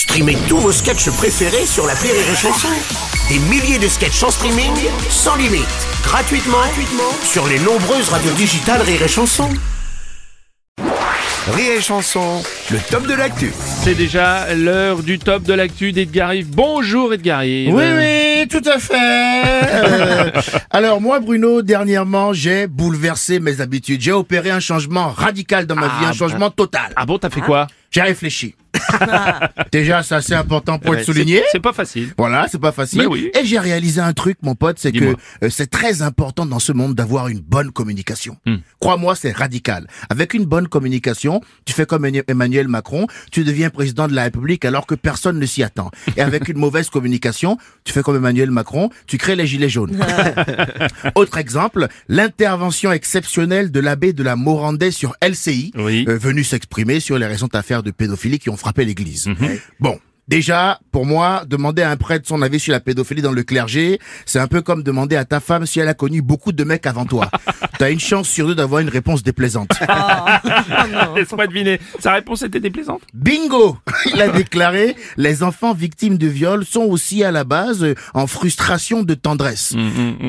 Streamez tous vos sketchs préférés sur la Rire et Chanson. Des milliers de sketchs en streaming, sans limite, gratuitement, gratuitement sur les nombreuses radios digitales Rire et Chanson. Rire et Chanson, le top de l'actu. C'est déjà l'heure du top de l'actu d'Edgar Yves. Bonjour Edgar Yves. Oui, oui, tout à fait. Euh, alors moi, Bruno, dernièrement, j'ai bouleversé mes habitudes. J'ai opéré un changement radical dans ma vie, un changement total. Ah bon, t'as fait quoi? J'ai réfléchi. Déjà, ça c'est important pour être souligné. C'est- pas facile. Voilà, c'est pas facile. Oui. Et j'ai réalisé un truc, mon pote, c'est que euh, c'est très important dans ce monde d'avoir une bonne communication. Hmm. Crois-moi, c'est radical. Avec une bonne communication, tu fais comme Emmanuel- Emmanuel Macron, tu deviens président de la République alors que personne ne s'y attend. Et avec une mauvaise communication, tu fais comme Emmanuel Macron, tu crées les gilets jaunes. Autre exemple, l'intervention exceptionnelle de l'abbé de la Morandais sur LCI, Oui. euh, venu s'exprimer sur les récentes affaires de pédophilie qui ont frappé l'église. Mhm. Bon. Déjà, pour moi, demander à un prêtre son avis sur la pédophilie dans le clergé, c'est un peu comme demander à ta femme si elle a connu beaucoup de mecs avant toi. T'as une chance sur deux d'avoir une réponse déplaisante. Laisse-moi deviner. Sa réponse était déplaisante? Bingo Il a déclaré, les enfants victimes de viol sont aussi à la base euh, en frustration de tendresse.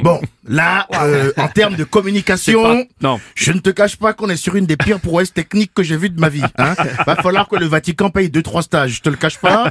Bon, là, euh, en termes de communication, pas- non. je ne te cache pas qu'on est sur une des pires prouesses techniques que j'ai vues de ma vie. Hein. Va falloir que le Vatican paye deux trois stages, je te le cache pas.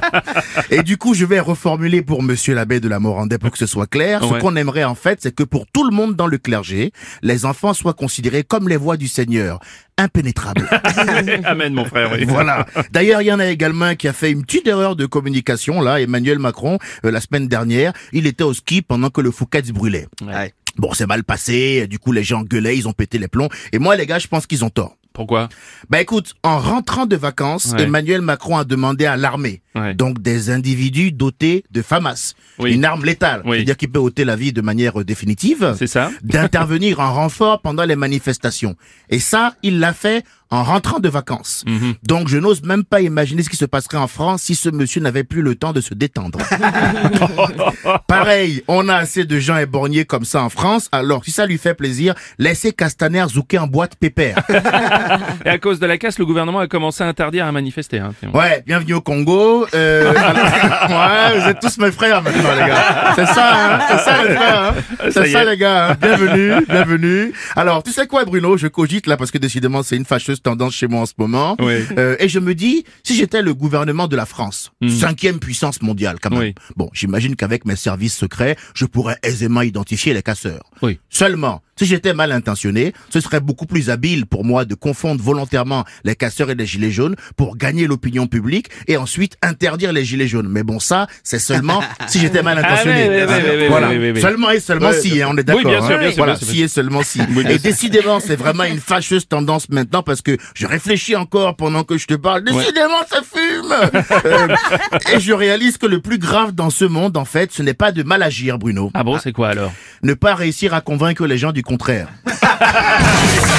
Et du coup, je vais reformuler pour Monsieur l'abbé de la Morandais pour que ce soit clair. Ce qu'on aimerait en fait, c'est que pour tout le monde dans le clergé, les enfants soient considérés comme les voix du Seigneur, impénétrables. Amen, mon frère. Oui. Voilà. D'ailleurs, il y en a également un qui a fait une petite erreur de communication, là, Emmanuel Macron, euh, la semaine dernière. Il était au ski pendant que le Fouquet se brûlait. Ouais. Bon, c'est mal passé, du coup les gens gueulaient, ils ont pété les plombs. Et moi, les gars, je pense qu'ils ont tort. Pourquoi? Bah écoute, en rentrant de vacances, Ouais. Emmanuel Macron a demandé à l'armée, Ouais. donc des individus dotés de FAMAS, Oui. une arme létale, Oui. c'est-à-dire qui peut ôter la vie de manière euh, définitive, C'est ça d'intervenir en renfort pendant les manifestations. Et ça, il l'a fait en rentrant de vacances. Mhm. Donc je n'ose même pas imaginer ce qui se passerait en France si ce monsieur n'avait plus le temps de se détendre. Pareil, on a assez de gens éborgnés comme ça en France, alors si ça lui fait plaisir, laissez Castaner zouker en boîte pépère. Et à cause de la casse, le gouvernement a commencé à interdire à manifester. Hein. Ouais, bienvenue au Congo. Euh, ouais, vous êtes tous mes frères maintenant, les gars. C'est ça, hein, c'est ça, les frères. hein. C'est ça, les gars. hein. Bienvenue, bienvenue. Alors, tu sais quoi, Bruno? Je cogite là parce que décidément, c'est une fâcheuse tendance chez moi en ce moment. Oui. Euh, et je me dis, si j'étais le gouvernement de la France, cinquième puissance mondiale quand même. Hmm. Oui. Bon, j'imagine qu'avec mes services secrets, je pourrais aisément identifier les casseurs. Oui. Seulement, si j'étais mal intentionné, ce serait beaucoup plus habile pour moi de confondre volontairement les casseurs et les gilets jaunes pour gagner l'opinion publique et ensuite interdire les gilets jaunes. Mais bon, ça, c'est seulement si j'étais mal intentionné. Ah, oui, oui, oui, oui, voilà. Seulement et seulement si, hein, on est d'accord. bien sûr, hein. bien sûr, Voilà, bien sûr, si et seulement si. Et décidément, c'est vraiment une fâcheuse tendance maintenant parce que je réfléchis encore pendant que je te parle. Décidément, ça fume. Euh, et je réalise que le plus grave dans ce monde, en fait, ce n'est pas de mal agir, Bruno. Ah bon, c'est quoi alors? Ne pas réussir à convaincre les gens du contraire.